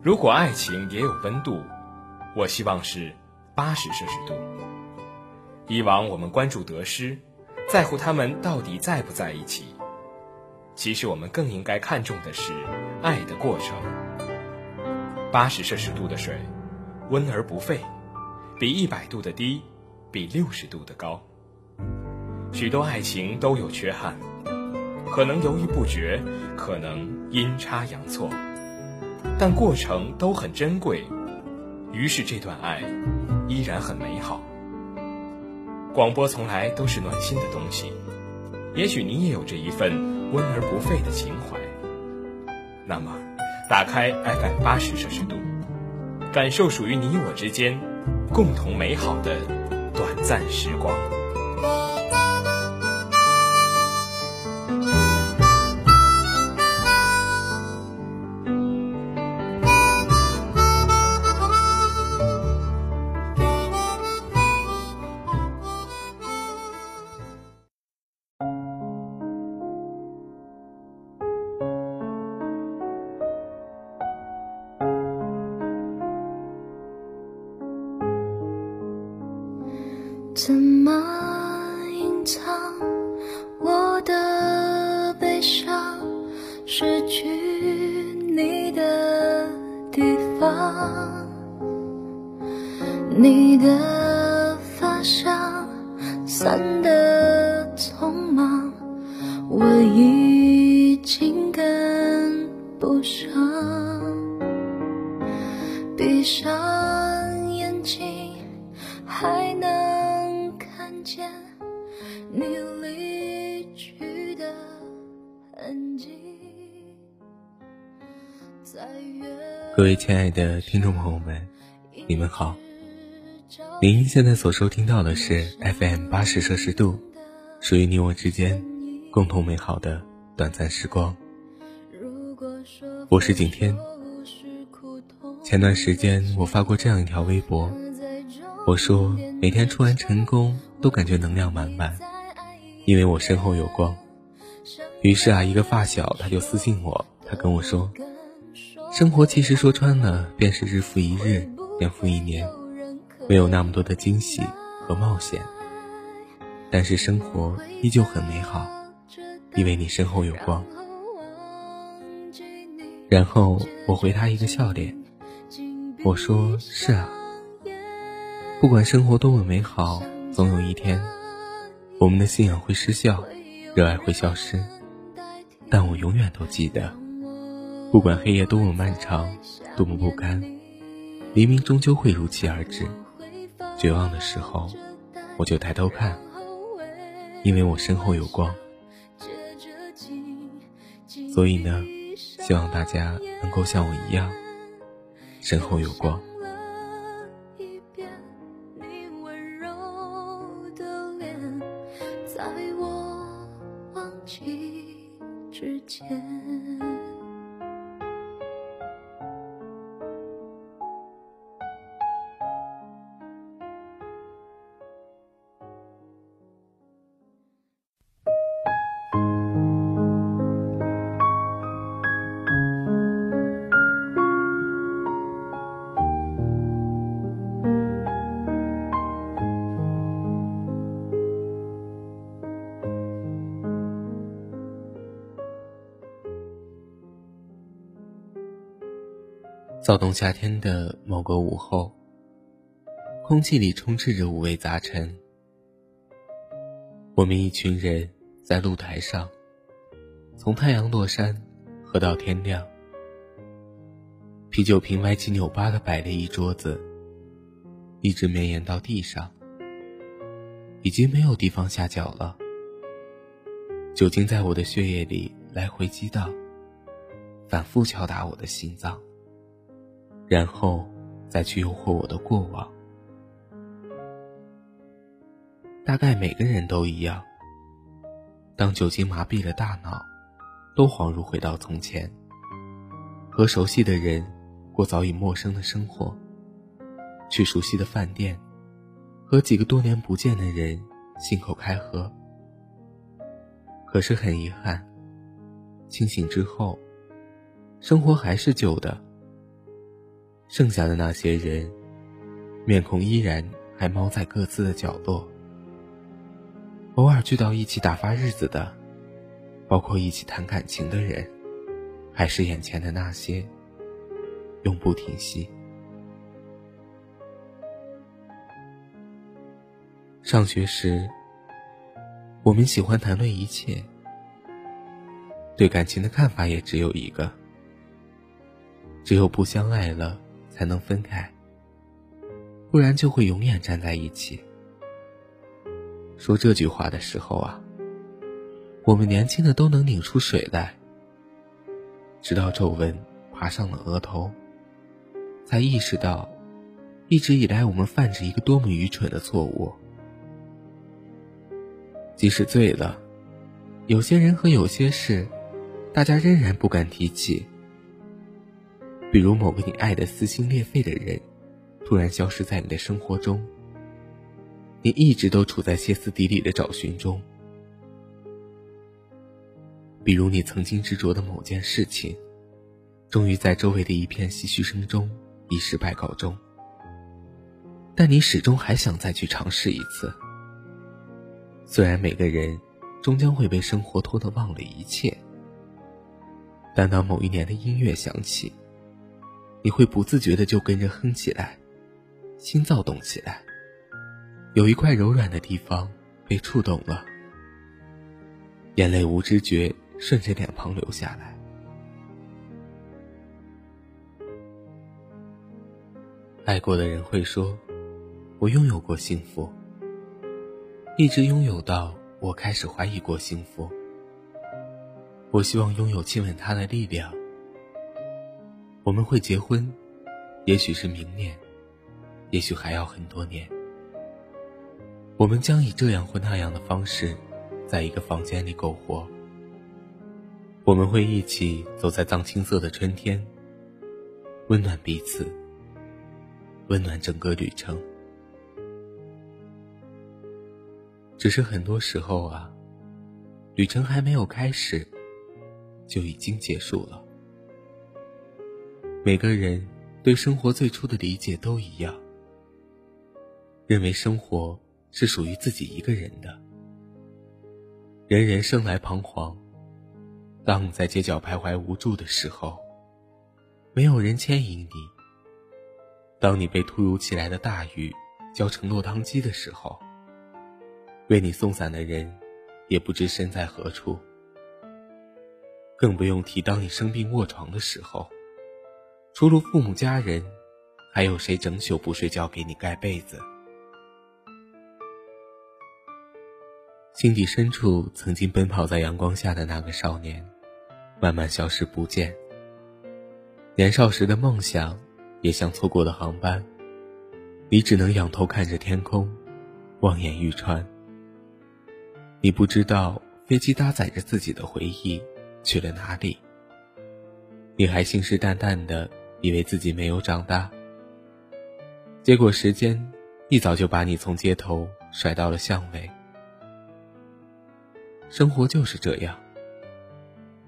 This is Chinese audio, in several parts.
如果爱情也有温度，我希望是八十摄氏度。以往我们关注得失，在乎他们到底在不在一起。其实我们更应该看重的是爱的过程。八十摄氏度的水，温而不沸，比一百度的低，比六十度的高。许多爱情都有缺憾，可能犹豫不决，可能阴差阳错。但过程都很珍贵，于是这段爱依然很美好。广播从来都是暖心的东西，也许你也有着一份温而不沸的情怀。那么，打开 FM 八十摄氏度，感受属于你我之间共同美好的短暂时光。怎么隐藏我的悲伤？失去你的地方，你的发香散得匆忙，我已去的痕迹。各位亲爱的听众朋友们，你们好。您现在所收听到的是 FM 八十摄氏度，属于你我之间共同美好的短暂时光。我是景天。前段时间我发过这样一条微博，我说每天出完成功都感觉能量满满，因为我身后有光。于是啊，一个发小他就私信我，他跟我说，生活其实说穿了便是日复一日，年复一年，没有那么多的惊喜和冒险，但是生活依旧很美好，因为你身后有光。然后我回他一个笑脸。我说是啊，不管生活多么美好，总有一天，我们的信仰会失效，热爱会消失。但我永远都记得，不管黑夜多么漫长，多么不甘，黎明终究会如期而至。绝望的时候，我就抬头看，因为我身后有光。所以呢，希望大家能够像我一样。身后有光。躁动夏天的某个午后，空气里充斥着五味杂陈。我们一群人在露台上，从太阳落山喝到天亮。啤酒瓶歪七扭八的摆了一桌子，一直绵延到地上，已经没有地方下脚了。酒精在我的血液里来回激荡，反复敲打我的心脏。然后再去诱惑我的过往。大概每个人都一样，当酒精麻痹了大脑，都恍如回到从前，和熟悉的人过早已陌生的生活，去熟悉的饭店，和几个多年不见的人信口开河。可是很遗憾，清醒之后，生活还是旧的。剩下的那些人，面孔依然还猫在各自的角落。偶尔聚到一起打发日子的，包括一起谈感情的人，还是眼前的那些，永不停息。上学时，我们喜欢谈论一切，对感情的看法也只有一个：只有不相爱了，才能分开，不然就会永远站在一起。说这句话的时候啊，我们年轻的都能拧出水来，直到皱纹爬上了额头，才意识到，一直以来我们犯着一个多么愚蠢的错误。即使醉了，有些人和有些事，大家仍然不敢提起。比如某个你爱的撕心裂肺的人，突然消失在你的生活中，你一直都处在歇斯底里的找寻中。比如你曾经执着的某件事情，终于在周围的一片唏嘘声中以失败告终，但你始终还想再去尝试一次。虽然每个人终将会被生活拖得忘了一切，但当某一年的音乐响起，你会不自觉的就跟着哼起来，心躁动起来。有一块柔软的地方被触动了，眼泪无知觉顺着脸庞流下来。爱过的人会说：“我拥有过幸福。”一直拥有到我开始怀疑过幸福。我希望拥有亲吻他的力量。我们会结婚，也许是明年，也许还要很多年。我们将以这样或那样的方式，在一个房间里苟活。我们会一起走在藏青色的春天，温暖彼此，温暖整个旅程。只是很多时候啊，旅程还没有开始，就已经结束了。每个人对生活最初的理解都一样，认为生活是属于自己一个人的。人人生来彷徨，当你在街角徘徊无助的时候，没有人牵引你；当你被突如其来的大雨浇成落汤鸡的时候。为你送伞的人，也不知身在何处。更不用提当你生病卧床的时候，除了父母家人，还有谁整宿不睡觉给你盖被子？心底深处曾经奔跑在阳光下的那个少年，慢慢消失不见。年少时的梦想，也像错过的航班，你只能仰头看着天空，望眼欲穿。你不知道飞机搭载着自己的回忆去了哪里，你还信誓旦旦的以为自己没有长大，结果时间一早就把你从街头甩到了巷尾。生活就是这样，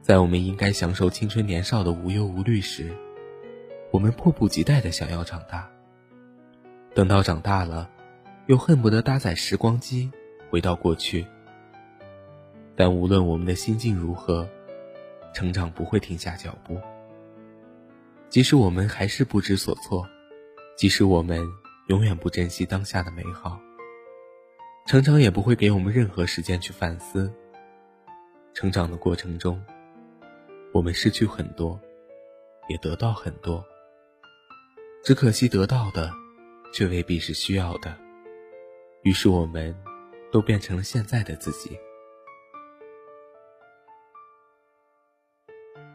在我们应该享受青春年少的无忧无虑时，我们迫不及待的想要长大。等到长大了，又恨不得搭载时光机回到过去。但无论我们的心境如何，成长不会停下脚步。即使我们还是不知所措，即使我们永远不珍惜当下的美好，成长也不会给我们任何时间去反思。成长的过程中，我们失去很多，也得到很多。只可惜得到的，却未必是需要的。于是我们，都变成了现在的自己。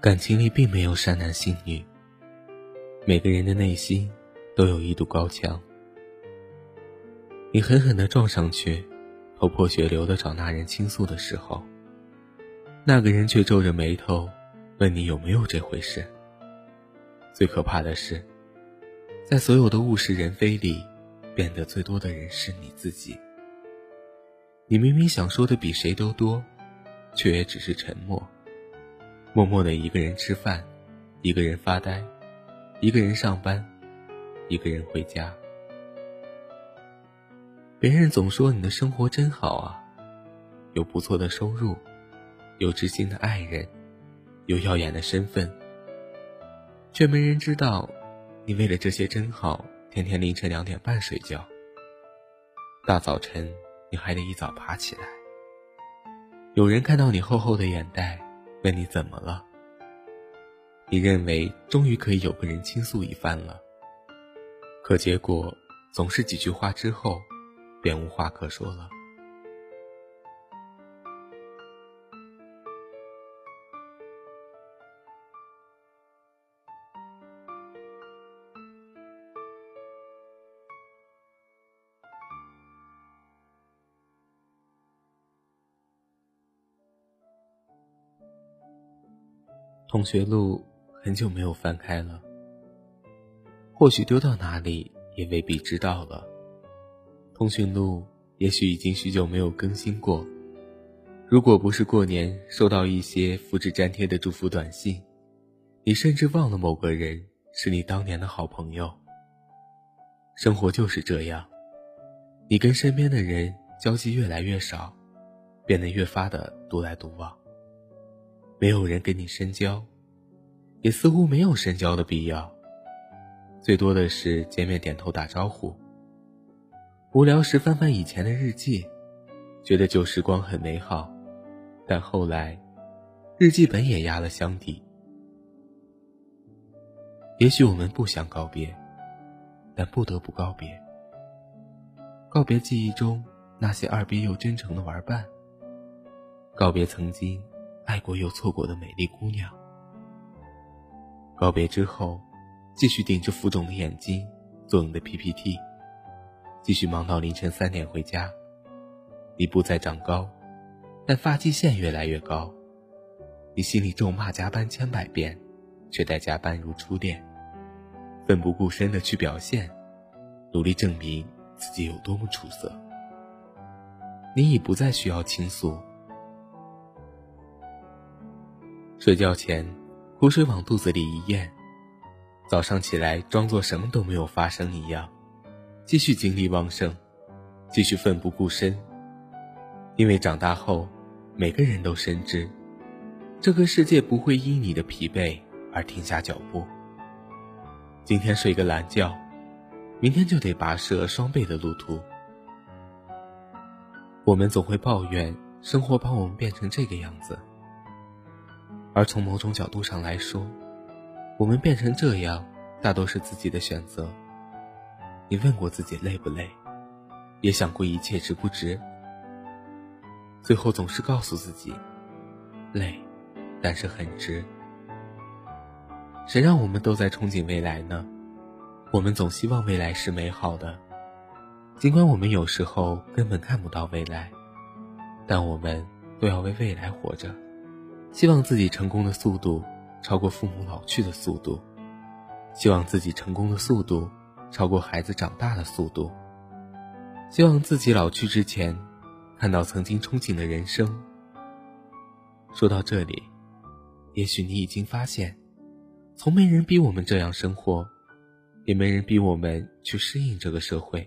感情里并没有善男信女，每个人的内心都有一堵高墙。你狠狠地撞上去，头破血流的找那人倾诉的时候，那个人却皱着眉头问你有没有这回事。最可怕的是，在所有的物是人非里，变得最多的人是你自己。你明明想说的比谁都多，却也只是沉默。默默的一个人吃饭，一个人发呆，一个人上班，一个人回家。别人总说你的生活真好啊，有不错的收入，有知心的爱人，有耀眼的身份，却没人知道，你为了这些真好，天天凌晨两点半睡觉，大早晨你还得一早爬起来。有人看到你厚厚的眼袋，问你怎么了？你认为终于可以有个人倾诉一番了，可结果总是几句话之后，便无话可说了。同学录。很久没有翻开了，或许丢到哪里也未必知道了。通讯录也许已经许久没有更新过。如果不是过年收到一些复制粘贴的祝福短信，你甚至忘了某个人是你当年的好朋友。生活就是这样，你跟身边的人交集越来越少，变得越发的独来独往。没有人跟你深交。也似乎没有深交的必要，最多的是见面点头打招呼。无聊时翻翻以前的日记，觉得旧时光很美好，但后来，日记本也压了箱底。也许我们不想告别，但不得不告别。告别记忆中那些二逼又真诚的玩伴，告别曾经爱过又错过的美丽姑娘。告别之后，继续顶着浮肿的眼睛做你的 PPT，继续忙到凌晨三点回家。你不再长高，但发际线越来越高。你心里咒骂加班千百遍，却待加班如初恋。奋不顾身的去表现，努力证明自己有多么出色。你已不再需要倾诉。睡觉前。湖水往肚子里一咽，早上起来装作什么都没有发生一样，继续精力旺盛，继续奋不顾身。因为长大后，每个人都深知，这个世界不会因你的疲惫而停下脚步。今天睡个懒觉，明天就得跋涉双倍的路途。我们总会抱怨生活把我们变成这个样子。而从某种角度上来说，我们变成这样，大都是自己的选择。你问过自己累不累？也想过一切值不值？最后总是告诉自己，累，但是很值。谁让我们都在憧憬未来呢？我们总希望未来是美好的，尽管我们有时候根本看不到未来，但我们都要为未来活着。希望自己成功的速度超过父母老去的速度，希望自己成功的速度超过孩子长大的速度，希望自己老去之前看到曾经憧憬的人生。说到这里，也许你已经发现，从没人逼我们这样生活，也没人逼我们去适应这个社会，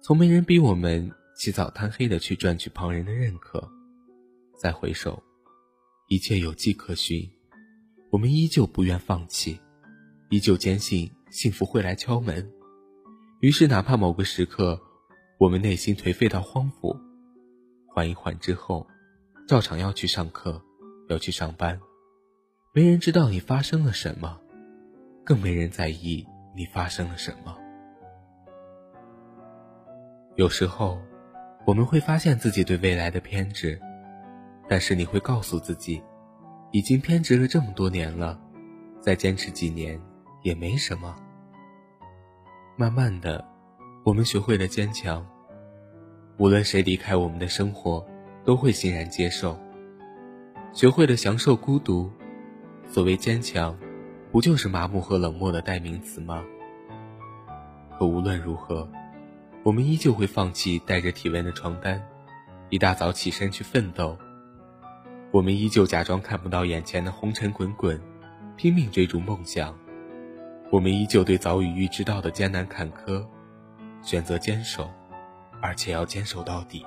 从没人逼我们起早贪黑的去赚取旁人的认可。再回首。一切有迹可循，我们依旧不愿放弃，依旧坚信幸福会来敲门。于是，哪怕某个时刻，我们内心颓废到荒芜，缓一缓之后，照常要去上课，要去上班。没人知道你发生了什么，更没人在意你发生了什么。有时候，我们会发现自己对未来的偏执。但是你会告诉自己，已经偏执了这么多年了，再坚持几年也没什么。慢慢的，我们学会了坚强。无论谁离开我们的生活，都会欣然接受。学会了享受孤独。所谓坚强，不就是麻木和冷漠的代名词吗？可无论如何，我们依旧会放弃带着体温的床单，一大早起身去奋斗。我们依旧假装看不到眼前的红尘滚滚，拼命追逐梦想。我们依旧对早已预知到的艰难坎坷，选择坚守，而且要坚守到底。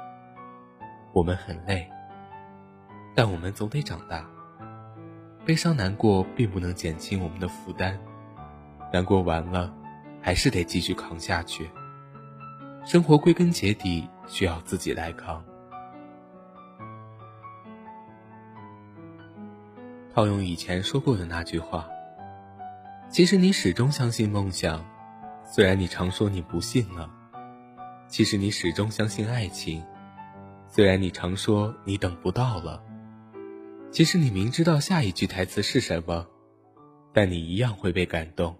我们很累，但我们总得长大。悲伤难过并不能减轻我们的负担，难过完了，还是得继续扛下去。生活归根结底需要自己来扛。套用以前说过的那句话。其实你始终相信梦想，虽然你常说你不信了；其实你始终相信爱情，虽然你常说你等不到了；其实你明知道下一句台词是什么，但你一样会被感动。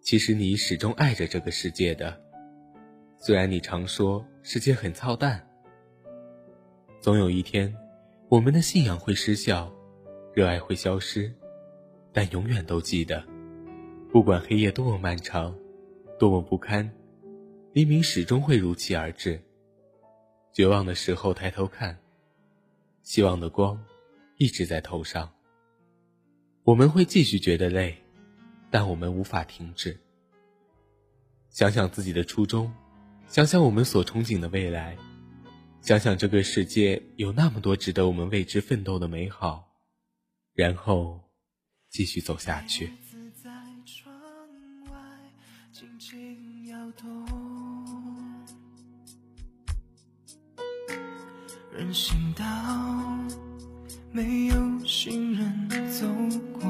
其实你始终爱着这个世界的，虽然你常说世界很操蛋。总有一天，我们的信仰会失效，热爱会消失。但永远都记得，不管黑夜多么漫长，多么不堪，黎明始终会如期而至。绝望的时候抬头看，希望的光一直在头上。我们会继续觉得累，但我们无法停止。想想自己的初衷，想想我们所憧憬的未来，想想这个世界有那么多值得我们为之奋斗的美好，然后。继续走下去。人行道没有行人走过，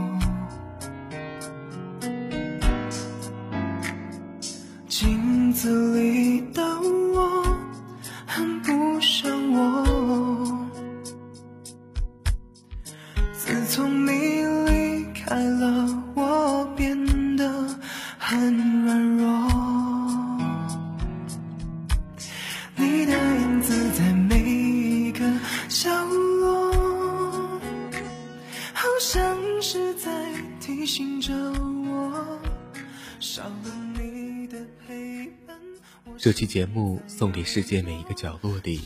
这期节目送给世界每一个角落里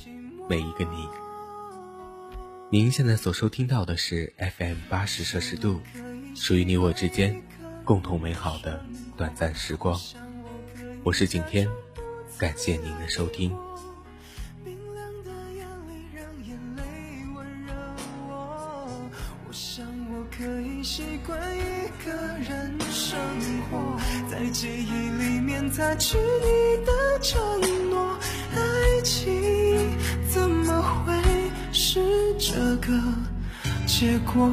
每一个你。您现在所收听到的是 FM 八十摄氏度，属于你我之间共同美好的短暂时光。我是景天，感谢您的收听。记忆里面擦去你的承诺，爱情怎么会是这个结果？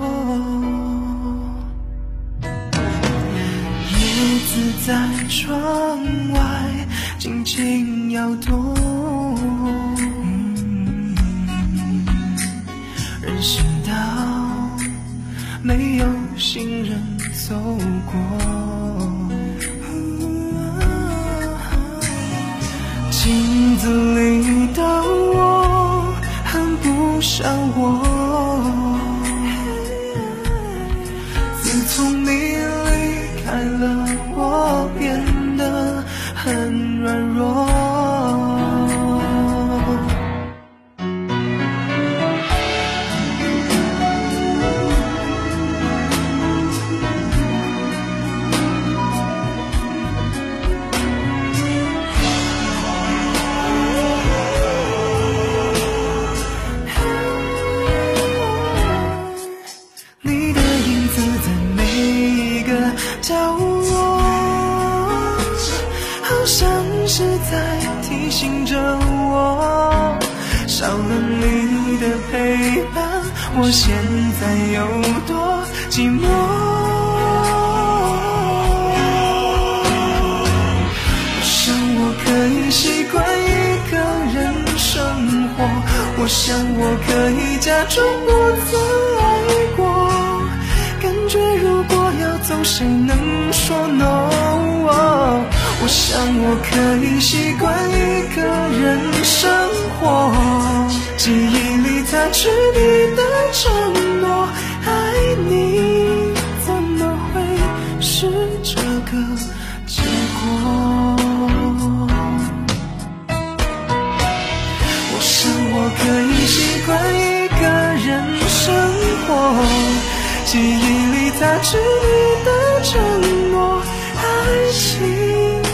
叶子在窗外轻轻摇动，人行道没有。行人走过，子里的我很不像我。自从你离开了，我变得很软弱。寂寞？我想我可以习惯一个人生活，我想我可以假装不曾爱过。感觉如果要走，谁能说 no？我想我可以习惯一个人生活，记忆里擦去你的承诺，你怎么会是这个结果？我想我可以习惯一个人。生活，记忆里擦去你的承诺。爱情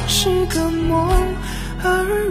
是个梦，而。